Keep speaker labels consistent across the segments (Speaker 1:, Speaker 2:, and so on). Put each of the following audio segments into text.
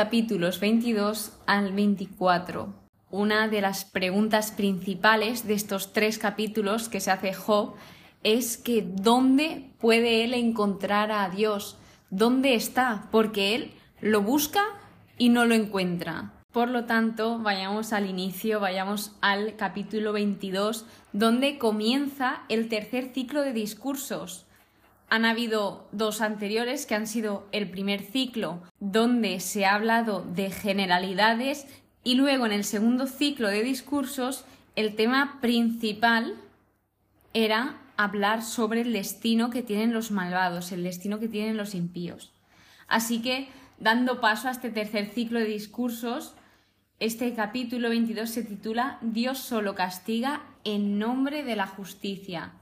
Speaker 1: capítulos 22 al 24. Una de las preguntas principales de estos tres capítulos que se hace Job es que ¿dónde puede él encontrar a Dios? ¿Dónde está? Porque él lo busca y no lo encuentra. Por lo tanto, vayamos al inicio, vayamos al capítulo 22, donde comienza el tercer ciclo de discursos. Han habido dos anteriores que han sido el primer ciclo, donde se ha hablado de generalidades, y luego en el segundo ciclo de discursos, el tema principal era hablar sobre el destino que tienen los malvados, el destino que tienen los impíos. Así que, dando paso a este tercer ciclo de discursos, este capítulo 22 se titula Dios solo castiga en nombre de la justicia.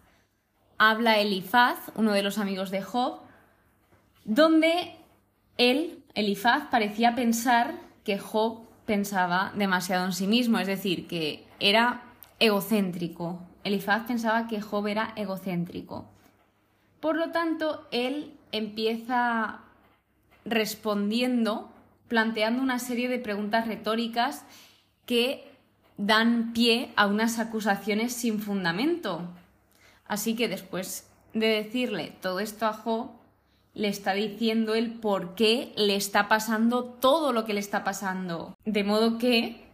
Speaker 1: Habla Elifaz, uno de los amigos de Job, donde él, Elifaz, parecía pensar que Job pensaba demasiado en sí mismo, es decir, que era egocéntrico. Elifaz pensaba que Job era egocéntrico. Por lo tanto, él empieza respondiendo planteando una serie de preguntas retóricas que dan pie a unas acusaciones sin fundamento. Así que después de decirle todo esto a Job, le está diciendo el por qué le está pasando todo lo que le está pasando. De modo que,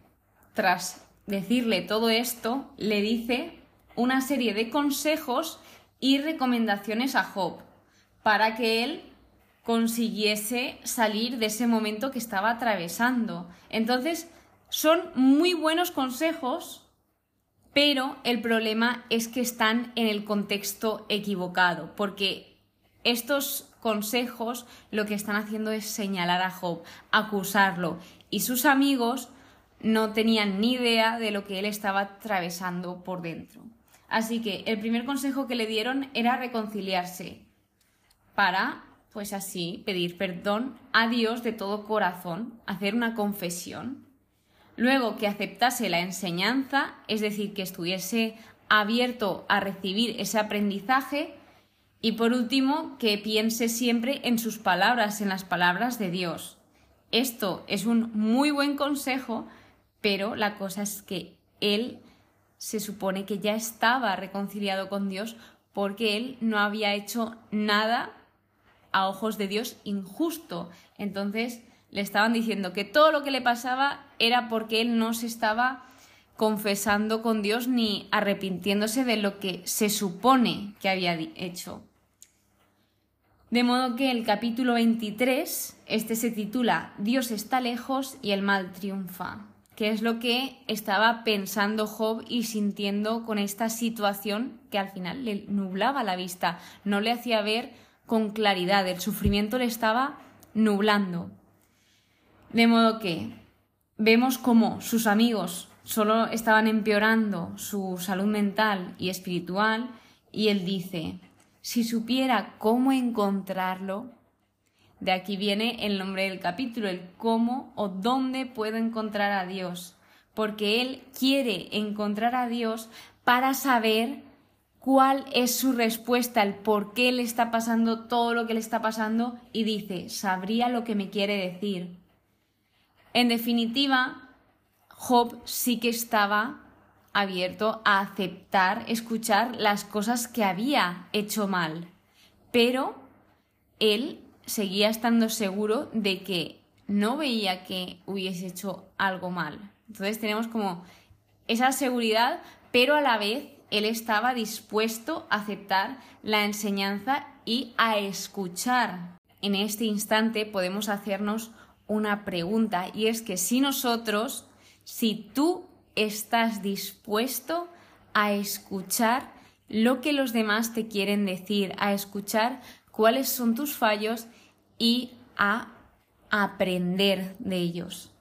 Speaker 1: tras decirle todo esto, le dice una serie de consejos y recomendaciones a Job para que él consiguiese salir de ese momento que estaba atravesando. Entonces, son muy buenos consejos, pero el problema es que están en el contexto equivocado, porque estos consejos lo que están haciendo es señalar a Job, acusarlo, y sus amigos no tenían ni idea de lo que él estaba atravesando por dentro. Así que el primer consejo que le dieron era reconciliarse para pues así pedir perdón a Dios de todo corazón, hacer una confesión. Luego que aceptase la enseñanza, es decir, que estuviese abierto a recibir ese aprendizaje. Y por último, que piense siempre en sus palabras, en las palabras de Dios. Esto es un muy buen consejo, pero la cosa es que él se supone que ya estaba reconciliado con Dios porque él no había hecho nada a ojos de Dios injusto. Entonces le estaban diciendo que todo lo que le pasaba era porque él no se estaba confesando con Dios ni arrepintiéndose de lo que se supone que había hecho. De modo que el capítulo 23, este se titula Dios está lejos y el mal triunfa, que es lo que estaba pensando Job y sintiendo con esta situación que al final le nublaba la vista, no le hacía ver con claridad, el sufrimiento le estaba nublando. De modo que vemos cómo sus amigos solo estaban empeorando su salud mental y espiritual y él dice, si supiera cómo encontrarlo, de aquí viene el nombre del capítulo, el cómo o dónde puedo encontrar a Dios, porque él quiere encontrar a Dios para saber cuál es su respuesta, el por qué le está pasando todo lo que le está pasando y dice, sabría lo que me quiere decir. En definitiva, Job sí que estaba abierto a aceptar, escuchar las cosas que había hecho mal, pero él seguía estando seguro de que no veía que hubiese hecho algo mal. Entonces tenemos como esa seguridad, pero a la vez él estaba dispuesto a aceptar la enseñanza y a escuchar. En este instante podemos hacernos una pregunta y es que si nosotros, si tú estás dispuesto a escuchar lo que los demás te quieren decir, a escuchar cuáles son tus fallos y a aprender de ellos.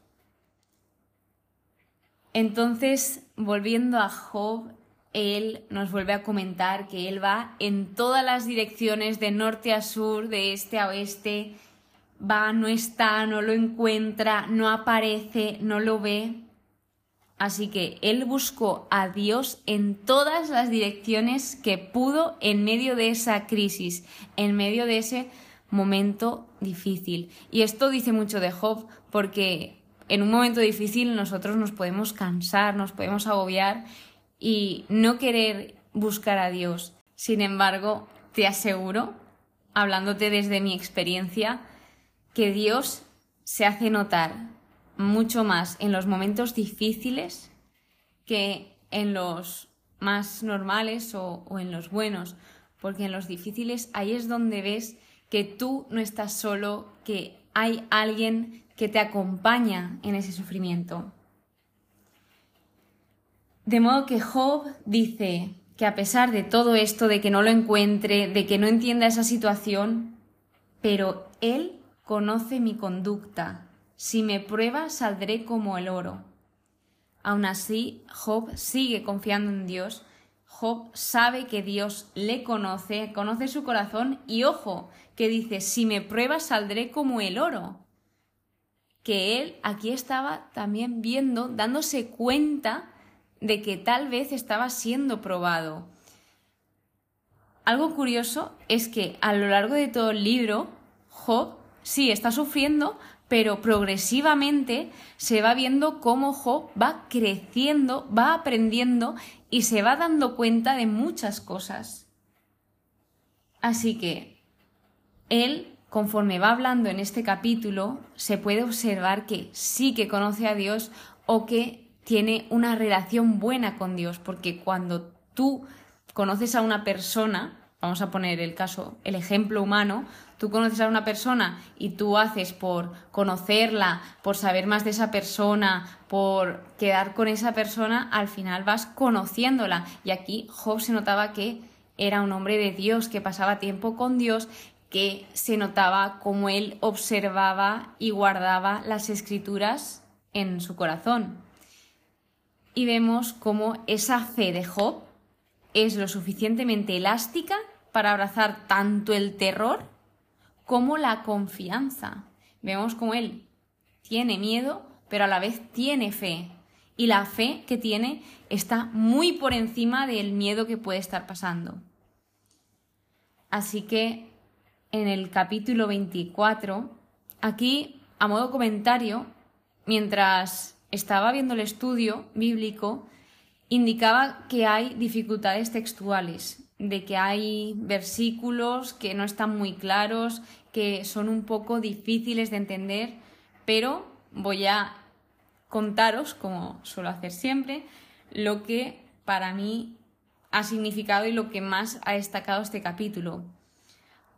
Speaker 1: Entonces, volviendo a Job, él nos vuelve a comentar que él va en todas las direcciones de norte a sur, de este a oeste, va, no está, no lo encuentra, no aparece, no lo ve. Así que él buscó a Dios en todas las direcciones que pudo en medio de esa crisis, en medio de ese momento difícil. Y esto dice mucho de Job, porque en un momento difícil nosotros nos podemos cansar, nos podemos agobiar y no querer buscar a Dios. Sin embargo, te aseguro, hablándote desde mi experiencia, que Dios se hace notar mucho más en los momentos difíciles que en los más normales o, en los buenos, porque en los difíciles ahí es donde ves que tú no estás solo, que hay alguien que te acompaña en ese sufrimiento. De modo que Job dice que a pesar de todo esto, de que no lo encuentre, de que no entienda esa situación, pero él conoce mi conducta. Si me prueba, saldré como el oro. Aún así, Job sigue confiando en Dios. Job sabe que Dios le conoce, conoce su corazón y ojo, que dice, si me prueba, saldré como el oro. Que él aquí estaba también viendo, dándose cuenta de que tal vez estaba siendo probado. Algo curioso es que a lo largo de todo el libro, Job sí está sufriendo, pero progresivamente se va viendo cómo Job va creciendo, va aprendiendo y se va dando cuenta de muchas cosas. Así que él, conforme va hablando en este capítulo, se puede observar que sí que conoce a Dios o que tiene una relación buena con Dios, porque cuando tú conoces a una persona, vamos a poner el caso, el ejemplo humano, tú conoces a una persona y tú haces por conocerla, por saber más de esa persona, por quedar con esa persona, al final vas conociéndola. Y aquí Job se notaba que era un hombre de Dios, que pasaba tiempo con Dios, que se notaba como él observaba y guardaba las escrituras en su corazón y vemos cómo esa fe de Job es lo suficientemente elástica para abrazar tanto el terror como la confianza. Vemos cómo él tiene miedo, pero a la vez tiene fe. Y la fe que tiene está muy por encima del miedo que puede estar pasando. Así que en el capítulo 24, aquí, a modo comentario, mientras estaba viendo el estudio bíblico, indicaba que hay dificultades textuales, de que hay versículos que no están muy claros, que son un poco difíciles de entender, pero voy a contaros, como suelo hacer siempre, lo que para mí ha significado y lo que más ha destacado este capítulo.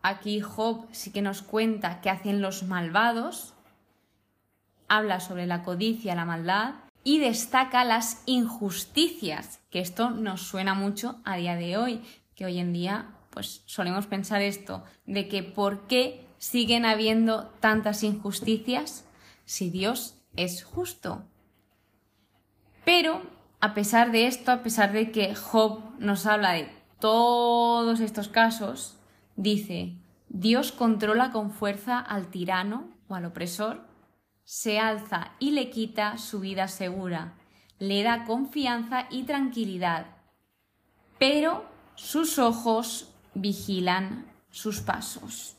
Speaker 1: Aquí Job sí que nos cuenta qué hacen los malvados, habla sobre la codicia, la maldad y destaca las injusticias, que esto nos suena mucho a día de hoy, que hoy en día pues solemos pensar esto, de que por qué siguen habiendo tantas injusticias si Dios es justo. Pero a pesar de esto, a pesar de que Job nos habla de todos estos casos, dice, Dios controla con fuerza al tirano o al opresor se alza y le quita su vida segura, le da confianza y tranquilidad, pero sus ojos vigilan sus pasos.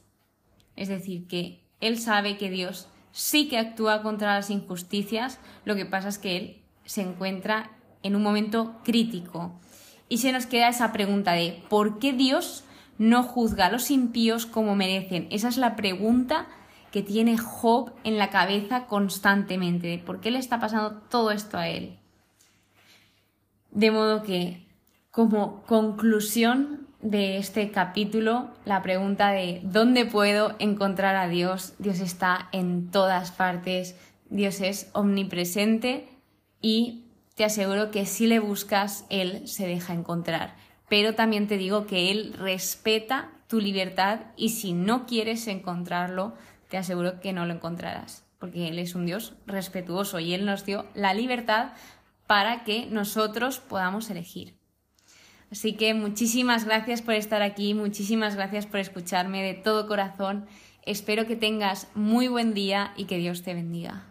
Speaker 1: Es decir, que él sabe que Dios sí que actúa contra las injusticias, lo que pasa es que él se encuentra en un momento crítico. Y se nos queda esa pregunta de ¿por qué Dios no juzga a los impíos como merecen? Esa es la pregunta que tiene Job en la cabeza constantemente, por qué le está pasando todo esto a él. De modo que, como conclusión de este capítulo, la pregunta de ¿dónde puedo encontrar a Dios? Dios está en todas partes, Dios es omnipresente y te aseguro que si le buscas, Él se deja encontrar. Pero también te digo que Él respeta tu libertad y si no quieres encontrarlo, te aseguro que no lo encontrarás, porque Él es un Dios respetuoso y Él nos dio la libertad para que nosotros podamos elegir. Así que muchísimas gracias por estar aquí, muchísimas gracias por escucharme de todo corazón. Espero que tengas muy buen día y que Dios te bendiga.